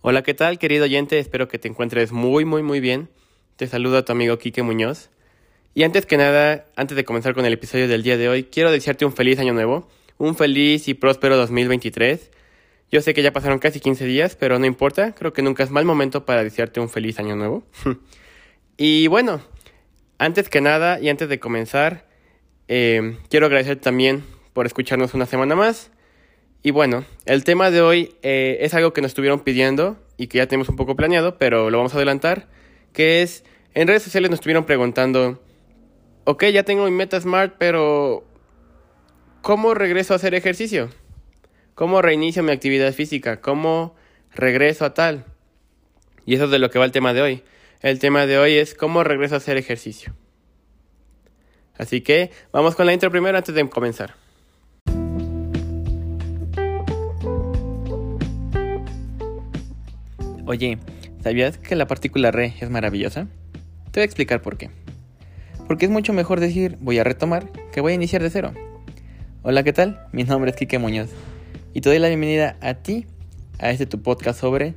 Hola, ¿qué tal, querido oyente? Espero que te encuentres muy, muy, muy bien. Te saluda tu amigo Quique Muñoz. Y antes que nada, antes de comenzar con el episodio del día de hoy, quiero desearte un feliz año nuevo, un feliz y próspero 2023. Yo sé que ya pasaron casi 15 días, pero no importa, creo que nunca es mal momento para desearte un feliz año nuevo. y bueno, antes que nada y antes de comenzar, eh, quiero agradecer también por escucharnos una semana más. Y bueno, el tema de hoy eh, es algo que nos estuvieron pidiendo y que ya tenemos un poco planeado, pero lo vamos a adelantar, que es, en redes sociales nos estuvieron preguntando, ok, ya tengo mi meta smart, pero ¿cómo regreso a hacer ejercicio? ¿Cómo reinicio mi actividad física? ¿Cómo regreso a tal? Y eso es de lo que va el tema de hoy. El tema de hoy es cómo regreso a hacer ejercicio. Así que vamos con la intro primero antes de comenzar. Oye, ¿sabías que la partícula re es maravillosa? Te voy a explicar por qué. Porque es mucho mejor decir voy a retomar que voy a iniciar de cero. Hola, ¿qué tal? Mi nombre es Kike Muñoz y te doy la bienvenida a ti, a este tu podcast sobre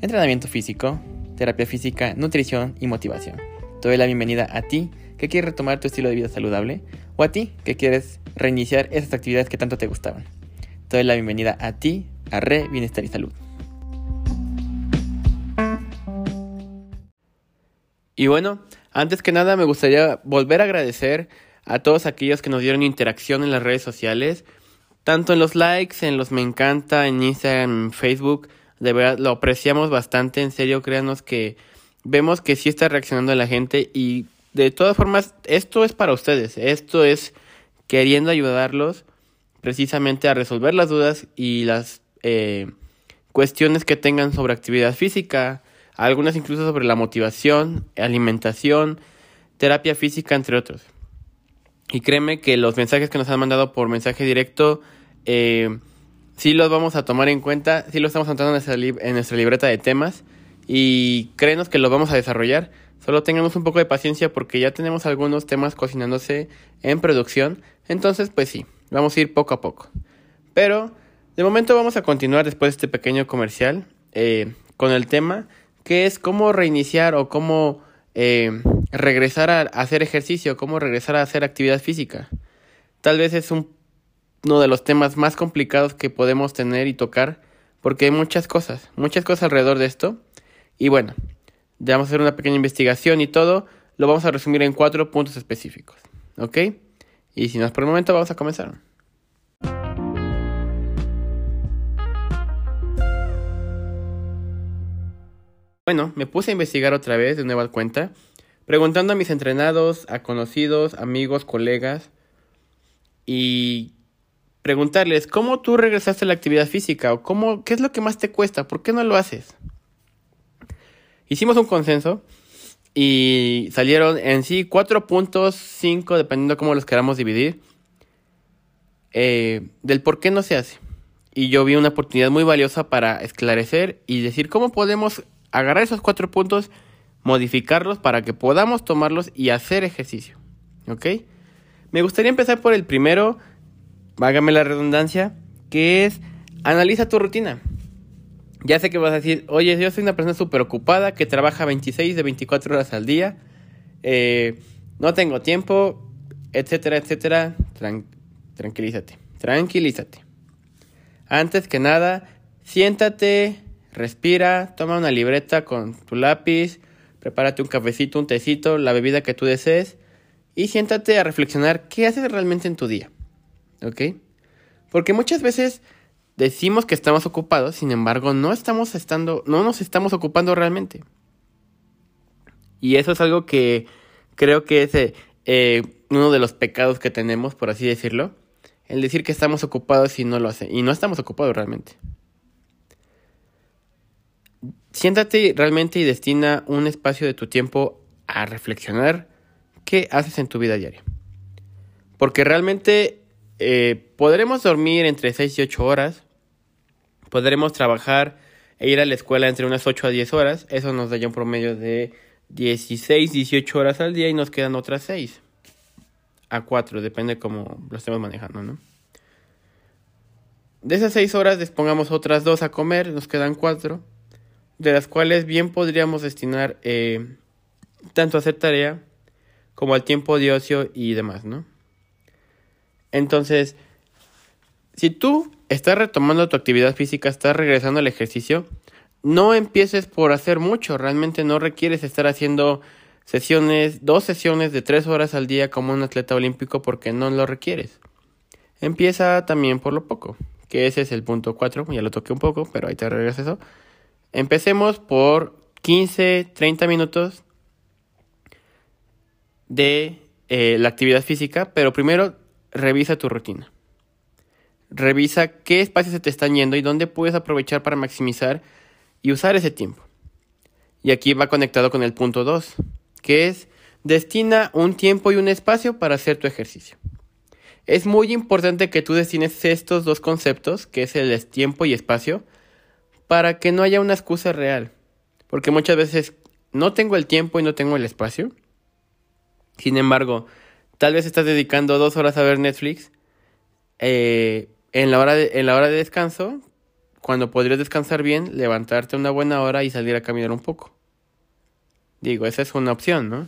entrenamiento físico, terapia física, nutrición y motivación. Te doy la bienvenida a ti que quieres retomar tu estilo de vida saludable o a ti que quieres reiniciar esas actividades que tanto te gustaban. Te doy la bienvenida a ti, a Re Bienestar y Salud. Y bueno, antes que nada me gustaría volver a agradecer a todos aquellos que nos dieron interacción en las redes sociales, tanto en los likes, en los me encanta, en Instagram, en Facebook. De verdad, lo apreciamos bastante, en serio, créanos que vemos que sí está reaccionando la gente. Y de todas formas, esto es para ustedes, esto es queriendo ayudarlos precisamente a resolver las dudas y las eh, cuestiones que tengan sobre actividad física, algunas incluso sobre la motivación, alimentación, terapia física, entre otros. Y créeme que los mensajes que nos han mandado por mensaje directo, eh, sí los vamos a tomar en cuenta, sí los estamos anotando en nuestra, libreta de temas y créenos que los vamos a desarrollar. Solo tengamos un poco de paciencia porque ya tenemos algunos temas cocinándose en producción. Entonces, pues sí, vamos a ir poco a poco. Pero, de momento vamos a continuar después de este pequeño comercial eh, con el tema que es cómo reiniciar o cómo eh, regresar a hacer ejercicio, cómo regresar a hacer actividad física. Tal vez es uno de los temas más complicados que podemos tener y tocar porque hay muchas cosas, muchas cosas alrededor de esto. Y bueno, ya vamos a hacer una pequeña investigación y todo, lo vamos a resumir en cuatro puntos específicos. ¿Ok? Y sin más por el momento, vamos a comenzar. Bueno, me puse a investigar otra vez de nueva cuenta, preguntando a mis entrenados, a conocidos, amigos, colegas, y preguntarles, ¿cómo tú regresaste a la actividad física? ¿O cómo, qué es lo que más te cuesta? ¿Por qué no lo haces? Hicimos un consenso y salieron en sí cuatro puntos, cinco, dependiendo de cómo los queramos dividir, eh, del por qué no se hace. Y yo vi una oportunidad muy valiosa para esclarecer y decir cómo podemos agarrar esos cuatro puntos, modificarlos para que podamos tomarlos y hacer ejercicio. ¿Ok? Me gustaría empezar por el primero, vágame la redundancia, que es analiza tu rutina. Ya sé que vas a decir, oye, yo soy una persona súper ocupada que trabaja 26 de 24 horas al día, eh, no tengo tiempo, etcétera, etcétera. tranquilízate, tranquilízate. Antes que nada, siéntate, Respira, toma una libreta con tu lápiz, prepárate un cafecito, un tecito, la bebida que tú desees y siéntate a reflexionar qué haces realmente en tu día. ¿Ok? Porque muchas veces decimos que estamos ocupados, sin embargo, no estamos estando, no nos estamos ocupando realmente. Y eso es algo que creo que es eh, uno de los pecados que tenemos, por así decirlo. El decir que estamos ocupados y no lo hace. Y no estamos ocupados realmente. Siéntate realmente y destina un espacio de tu tiempo a reflexionar qué haces en tu vida diaria. Porque realmente eh, podremos dormir entre 6 y 8 horas, podremos trabajar e ir a la escuela entre unas 8 a 10 horas, eso nos da ya un promedio de 16, 18 horas al día y nos quedan otras 6 a 4, depende cómo lo estemos manejando, ¿no? De esas 6 horas despongamos otras 2 a comer, nos quedan 4 de las cuales bien podríamos destinar eh, tanto a hacer tarea como al tiempo de ocio y demás, ¿no? Entonces, si tú estás retomando tu actividad física, estás regresando al ejercicio, no empieces por hacer mucho, realmente no requieres estar haciendo sesiones, dos sesiones de tres horas al día como un atleta olímpico porque no lo requieres. Empieza también por lo poco, que ese es el punto 4, ya lo toqué un poco, pero ahí te regreso eso. Empecemos por 15, 30 minutos de eh, la actividad física, pero primero revisa tu rutina. Revisa qué espacios se te están yendo y dónde puedes aprovechar para maximizar y usar ese tiempo. Y aquí va conectado con el punto 2, que es destina un tiempo y un espacio para hacer tu ejercicio. Es muy importante que tú destines estos dos conceptos, que es el tiempo y espacio, para que no haya una excusa real. Porque muchas veces no tengo el tiempo y no tengo el espacio. Sin embargo, tal vez estás dedicando dos horas a ver Netflix eh, en, la hora en la hora de descanso, cuando podrías descansar bien, levantarte una buena hora y salir a caminar un poco. Digo, esa es una opción, ¿no?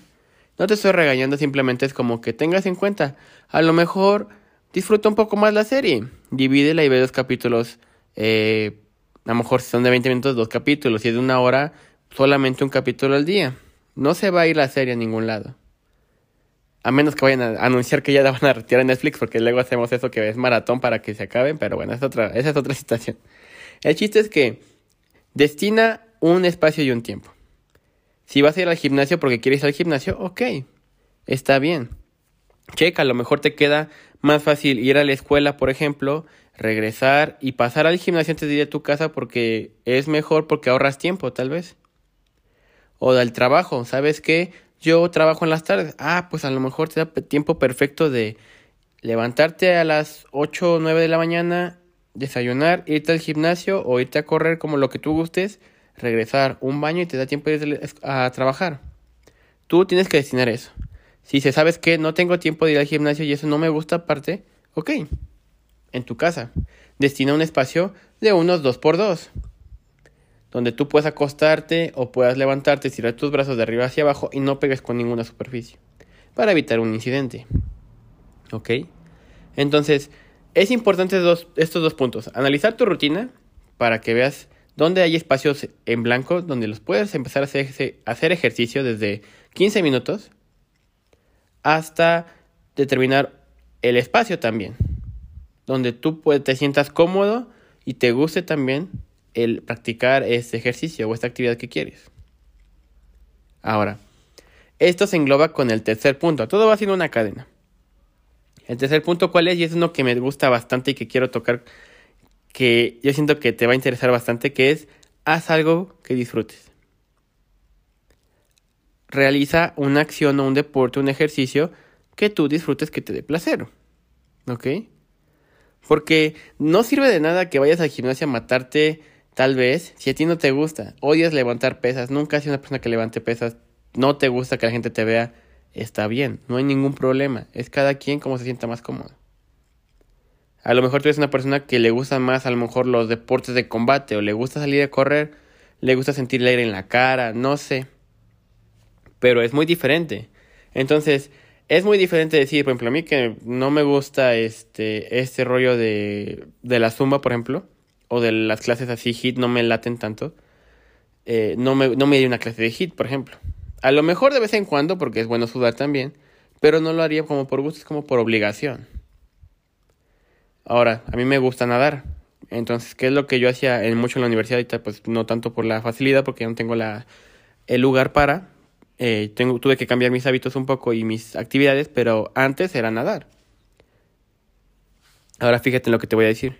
No te estoy regañando, simplemente es como que tengas en cuenta. A lo mejor disfruta un poco más la serie. Divídela y ve dos capítulos. Eh, a lo mejor si son de 20 minutos, dos capítulos. Si es de una hora, solamente un capítulo al día. No se va a ir la serie a ningún lado. A menos que vayan a anunciar que ya la van a retirar en Netflix, porque luego hacemos eso que es maratón para que se acaben. Pero bueno, es otra, esa es otra situación. El chiste es que destina un espacio y un tiempo. Si vas a ir al gimnasio porque quieres ir al gimnasio, ok, está bien. Checa, a lo mejor te queda más fácil ir a la escuela, por ejemplo, regresar y pasar al gimnasio antes de ir a tu casa porque es mejor porque ahorras tiempo, tal vez. O del trabajo, ¿sabes qué? Yo trabajo en las tardes. Ah, pues a lo mejor te da tiempo perfecto de levantarte a las 8 o 9 de la mañana, desayunar, irte al gimnasio o irte a correr como lo que tú gustes, regresar un baño y te da tiempo de ir a trabajar. Tú tienes que destinar eso. Si se sabes que no tengo tiempo de ir al gimnasio y eso no me gusta aparte, ok. En tu casa, destina un espacio de unos 2 por 2 donde tú puedas acostarte o puedas levantarte, estirar tus brazos de arriba hacia abajo y no pegues con ninguna superficie, para evitar un incidente. ¿Ok? Entonces, es importante estos dos puntos. Analizar tu rutina para que veas dónde hay espacios en blanco donde los puedes empezar a hacer, hacer ejercicio desde 15 minutos hasta determinar el espacio también, donde tú te sientas cómodo y te guste también el practicar este ejercicio o esta actividad que quieres. Ahora, esto se engloba con el tercer punto. Todo va siendo una cadena. El tercer punto, ¿cuál es? Y es uno que me gusta bastante y que quiero tocar, que yo siento que te va a interesar bastante, que es haz algo que disfrutes. Realiza una acción o un deporte, un ejercicio que tú disfrutes, que te dé placer. ¿Ok? Porque no sirve de nada que vayas al gimnasio a matarte Tal vez, si a ti no te gusta, odias levantar pesas, nunca has sido una persona que levante pesas, no te gusta que la gente te vea, está bien, no hay ningún problema, es cada quien como se sienta más cómodo. A lo mejor tú eres una persona que le gusta más a lo mejor los deportes de combate o le gusta salir a correr, le gusta sentir el aire en la cara, no sé. Pero es muy diferente. Entonces, es muy diferente decir, por ejemplo, a mí que no me gusta este, este rollo de, de la zumba, por ejemplo o de las clases así hit no me laten tanto, eh, no, me, no me una clase de hit, por ejemplo. A lo mejor de vez en cuando, porque es bueno sudar también, pero no lo haría como por gusto, es como por obligación. Ahora, a mí me gusta nadar. Entonces, ¿qué es lo que yo hacía en mucho en la universidad? Pues no tanto por la facilidad, porque no tengo la, el lugar para. Eh, tengo, tuve que cambiar mis hábitos un poco y mis actividades, pero antes era nadar. Ahora fíjate en lo que te voy a decir.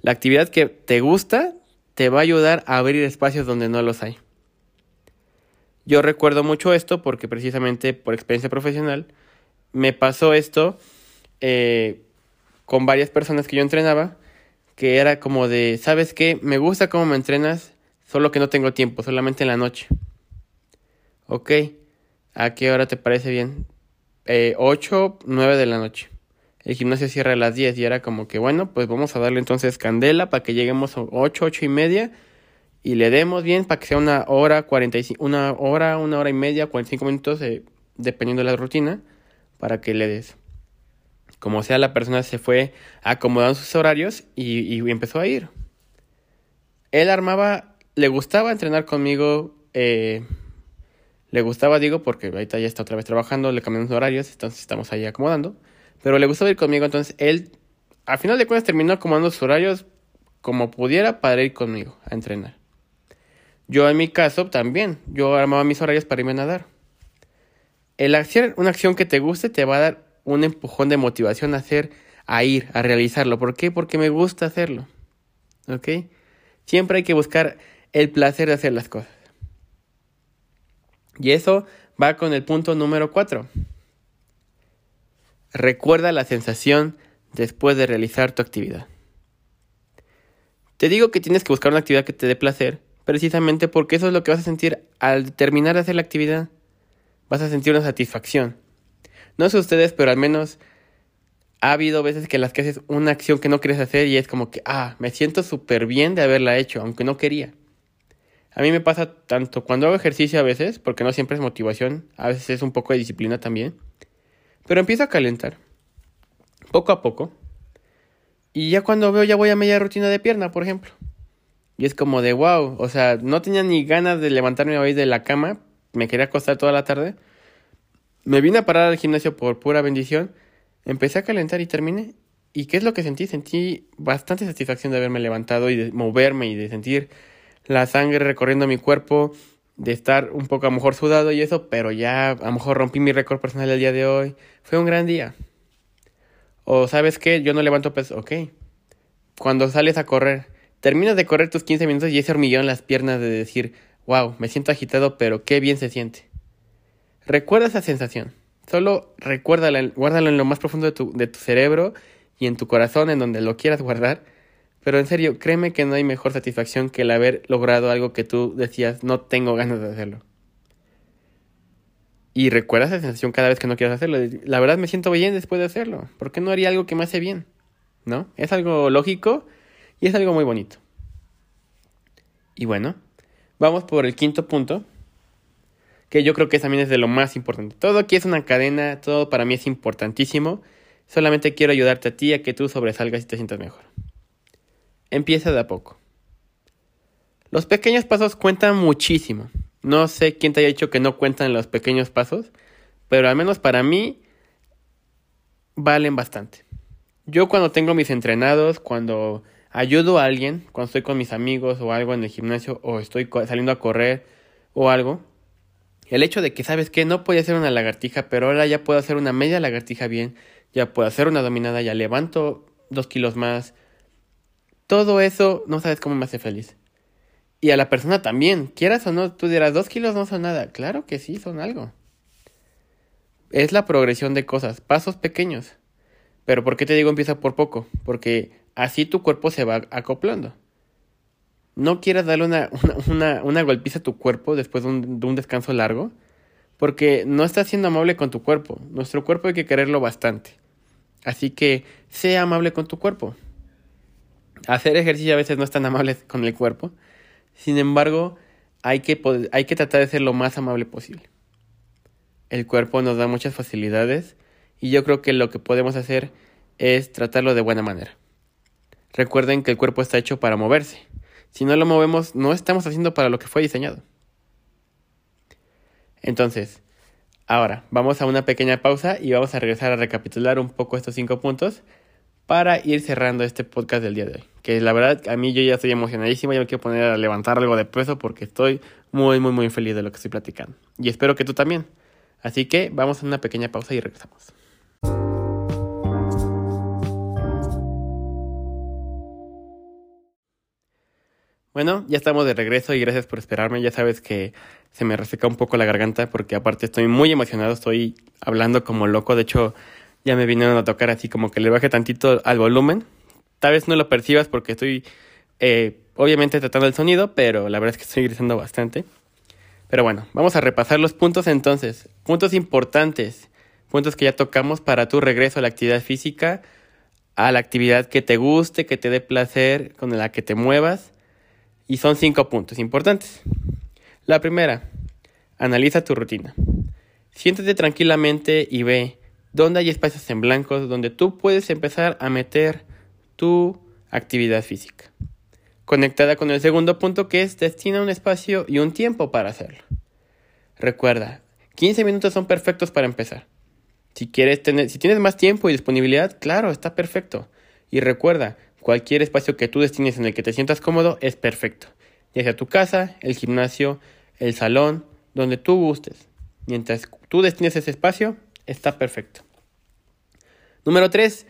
La actividad que te gusta te va a ayudar a abrir espacios donde no los hay. Yo recuerdo mucho esto porque precisamente por experiencia profesional me pasó esto eh, con varias personas que yo entrenaba, que era como de, ¿sabes qué? Me gusta cómo me entrenas, solo que no tengo tiempo, solamente en la noche. Ok, ¿a qué hora te parece bien? Eh, 8, 9 de la noche el gimnasio cierra a las 10 y era como que, bueno, pues vamos a darle entonces candela para que lleguemos a 8, 8 y media y le demos bien para que sea una hora, 45, una hora, una hora y media, 45 minutos, eh, dependiendo de la rutina, para que le des. Como sea, la persona se fue acomodando sus horarios y, y empezó a ir. Él armaba, le gustaba entrenar conmigo, eh, le gustaba, digo, porque ahorita ya está otra vez trabajando, le cambiamos horarios, entonces estamos ahí acomodando. Pero le gustaba ir conmigo, entonces él, al final de cuentas, terminó acomodando sus horarios como pudiera para ir conmigo a entrenar. Yo en mi caso también, yo armaba mis horarios para irme a nadar. El hacer una acción que te guste te va a dar un empujón de motivación a hacer, a ir, a realizarlo. ¿Por qué? Porque me gusta hacerlo. ¿Ok? Siempre hay que buscar el placer de hacer las cosas. Y eso va con el punto número 4. Recuerda la sensación después de realizar tu actividad. Te digo que tienes que buscar una actividad que te dé placer, precisamente porque eso es lo que vas a sentir al terminar de hacer la actividad. Vas a sentir una satisfacción. No sé ustedes, pero al menos ha habido veces que en las que haces una acción que no quieres hacer y es como que, ah, me siento súper bien de haberla hecho, aunque no quería. A mí me pasa tanto cuando hago ejercicio a veces, porque no siempre es motivación, a veces es un poco de disciplina también, pero empiezo a calentar, poco a poco, y ya cuando veo ya voy a media rutina de pierna, por ejemplo. Y es como de wow, o sea, no tenía ni ganas de levantarme hoy de la cama, me quería acostar toda la tarde. Me vine a parar al gimnasio por pura bendición, empecé a calentar y terminé. ¿Y qué es lo que sentí? Sentí bastante satisfacción de haberme levantado y de moverme y de sentir la sangre recorriendo mi cuerpo, de estar un poco a lo mejor sudado y eso, pero ya a lo mejor rompí mi récord personal el día de hoy. Fue un gran día. O sabes qué, yo no levanto peso, ok. Cuando sales a correr, terminas de correr tus 15 minutos y ese hormigueo en las piernas de decir, wow, me siento agitado, pero qué bien se siente. Recuerda esa sensación. Solo recuérdala, guárdala en lo más profundo de tu, de tu cerebro y en tu corazón, en donde lo quieras guardar pero en serio, créeme que no hay mejor satisfacción que el haber logrado algo que tú decías, no tengo ganas de hacerlo. Y recuerda esa sensación cada vez que no quieras hacerlo. La verdad me siento bien después de hacerlo. ¿Por qué no haría algo que me hace bien? ¿No? Es algo lógico y es algo muy bonito. Y bueno, vamos por el quinto punto, que yo creo que también es de lo más importante. Todo aquí es una cadena, todo para mí es importantísimo. Solamente quiero ayudarte a ti a que tú sobresalgas y te sientas mejor. Empieza de a poco. Los pequeños pasos cuentan muchísimo. No sé quién te haya dicho que no cuentan los pequeños pasos, pero al menos para mí valen bastante. Yo cuando tengo mis entrenados, cuando ayudo a alguien, cuando estoy con mis amigos o algo en el gimnasio o estoy saliendo a correr o algo, el hecho de que sabes que no podía hacer una lagartija, pero ahora ya puedo hacer una media lagartija bien, ya puedo hacer una dominada, ya levanto dos kilos más, todo eso no sabes cómo me hace feliz. Y a la persona también, quieras o no, tú dirás, dos kilos no son nada. Claro que sí, son algo. Es la progresión de cosas, pasos pequeños. Pero ¿por qué te digo empieza por poco? Porque así tu cuerpo se va acoplando. No quieras darle una, una, una, golpiza a tu cuerpo después de un, de un descanso largo, porque no estás siendo amable con tu cuerpo. Nuestro cuerpo hay que quererlo bastante. Así que sea amable con tu cuerpo. Hacer ejercicio a veces no es tan amable con el cuerpo. Sin embargo, hay que, hay que tratar de ser lo más amable posible. El cuerpo nos da muchas facilidades y yo creo que lo que podemos hacer es tratarlo de buena manera. Recuerden que el cuerpo está hecho para moverse. Si no lo movemos, no estamos haciendo para lo que fue diseñado. Entonces, ahora vamos a una pequeña pausa y vamos a regresar a recapitular un poco estos cinco puntos para ir cerrando este podcast del día de hoy. Que la verdad, a mí yo ya estoy emocionadísimo, ya me quiero poner a levantar algo de peso porque estoy muy, muy, muy feliz de lo que estoy platicando. Y espero que tú también. Así que vamos a una pequeña pausa y regresamos. Bueno, ya estamos de regreso y gracias por esperarme. Ya sabes que se me reseca un poco la garganta porque aparte estoy muy emocionado, estoy hablando como loco. De hecho, ya me vinieron a tocar así como que le baje tantito al volumen. Tal vez no lo percibas porque estoy eh, obviamente tratando el sonido, pero la verdad es que estoy gritando bastante. Pero bueno, vamos a repasar los puntos entonces. Puntos importantes, puntos que ya tocamos para tu regreso a la actividad física, a la actividad que te guste, que te dé placer, con la que te muevas. Y son cinco puntos importantes. La primera, analiza tu rutina. Siéntate tranquilamente y ve dónde hay espacios en blanco donde tú puedes empezar a meter tu actividad física. Conectada con el segundo punto que es destina un espacio y un tiempo para hacerlo. Recuerda, 15 minutos son perfectos para empezar. Si quieres tener, si tienes más tiempo y disponibilidad, claro, está perfecto. Y recuerda, cualquier espacio que tú destines en el que te sientas cómodo es perfecto. Ya sea tu casa, el gimnasio, el salón, donde tú gustes. Mientras tú destines ese espacio, está perfecto. Número 3.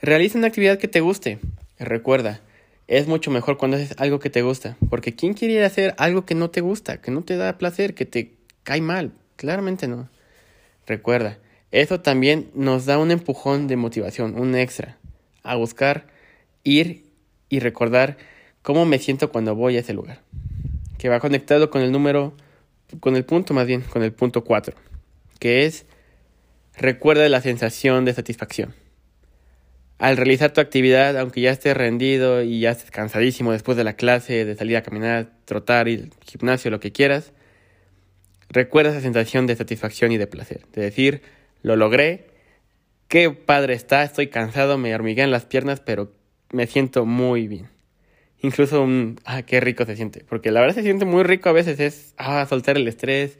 Realiza una actividad que te guste. Recuerda, es mucho mejor cuando haces algo que te gusta. Porque ¿quién quiere hacer algo que no te gusta, que no te da placer, que te cae mal? Claramente no. Recuerda, eso también nos da un empujón de motivación, un extra, a buscar ir y recordar cómo me siento cuando voy a ese lugar. Que va conectado con el número, con el punto más bien, con el punto 4, que es recuerda la sensación de satisfacción. Al realizar tu actividad, aunque ya estés rendido y ya estés cansadísimo después de la clase, de salir a caminar, trotar, ir al gimnasio, lo que quieras, recuerda esa sensación de satisfacción y de placer. De decir, lo logré, qué padre está, estoy cansado, me hormiguean las piernas, pero me siento muy bien. Incluso un, ah, qué rico se siente. Porque la verdad se siente muy rico a veces, es, ah, soltar el estrés.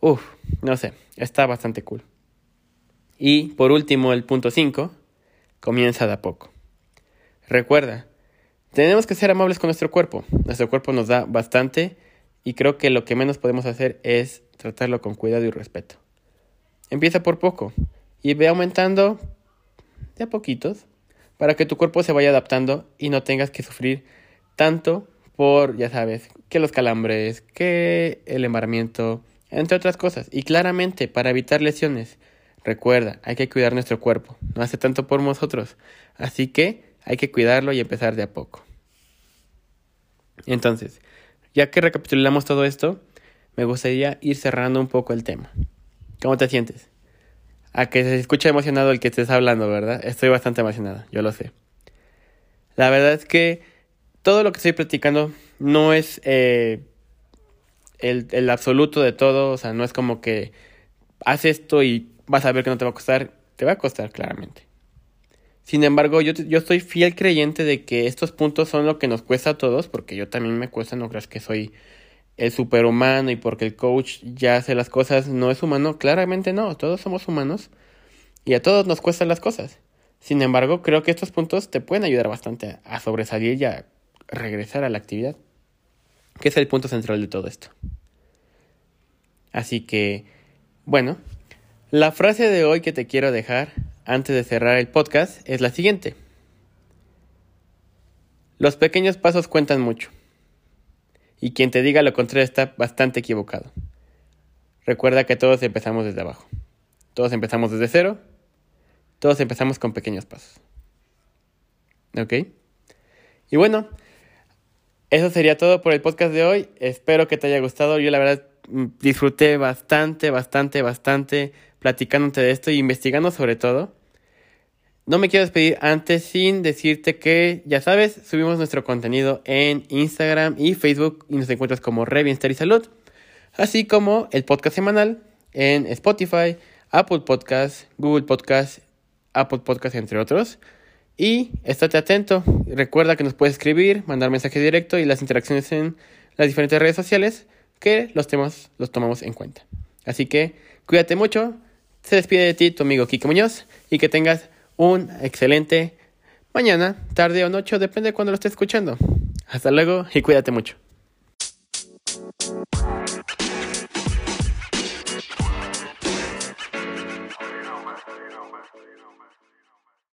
Uf, no sé, está bastante cool. Y por último, el punto 5, comienza de a poco. Recuerda, tenemos que ser amables con nuestro cuerpo. Nuestro cuerpo nos da bastante y creo que lo que menos podemos hacer es tratarlo con cuidado y respeto. Empieza por poco y ve aumentando de a poquitos para que tu cuerpo se vaya adaptando y no tengas que sufrir tanto por, ya sabes, que los calambres, que el embaramiento, entre otras cosas. Y claramente, para evitar lesiones, recuerda, hay que cuidar nuestro cuerpo, no hace tanto por nosotros. Así que hay que cuidarlo y empezar de a poco. Entonces, ya que recapitulamos todo esto, me gustaría ir cerrando un poco el tema. ¿Cómo te sientes? a que se escuche emocionado el que estés hablando, ¿verdad? Estoy bastante emocionado, yo lo sé. La verdad es que todo lo que estoy platicando no es eh, el, el, absoluto de todo, o sea, no es como que haz esto y vas a ver que no te va a costar, te va a costar claramente. Sin embargo, yo, yo estoy fiel creyente de que estos puntos son lo que nos cuesta a todos, porque yo también me cuesta, no creas que soy el superhumano y porque el coach ya hace las cosas no es humano, claramente no, todos somos humanos y a todos nos cuestan las cosas. Sin embargo, creo que estos puntos te pueden ayudar bastante a sobresalir y a regresar a la actividad, que es el punto central de todo esto. Así que, bueno, la frase de hoy que te quiero dejar antes de cerrar el podcast es la siguiente. Los pequeños pasos cuentan mucho y quien te diga lo contrario está bastante equivocado. Recuerda que todos empezamos desde abajo. Todos empezamos desde cero. Todos empezamos con pequeños pasos. ¿Ok? Y bueno, eso sería todo por el podcast de hoy. Espero que te haya gustado. Yo la verdad mm, disfruté bastante, bastante, bastante platicándote de esto y investigando sobre todo. No me quiero despedir antes sin decirte que, ya sabes, subimos nuestro contenido en Instagram y Facebook y nos encuentras como Re y Salud, así como el podcast semanal en Spotify, Apple Podcasts, Google Podcasts, Apple Podcasts, entre otros. Y estate atento, recuerda que nos puedes escribir, mandar mensaje directo y las interacciones en las diferentes redes sociales que los temas los tomamos en cuenta. Así que cuídate mucho, se despide de ti tu amigo Kiko Muñoz y que tengas un excelente mañana, tarde o noche, depende de cuando lo estés escuchando. Hasta luego y cuídate mucho.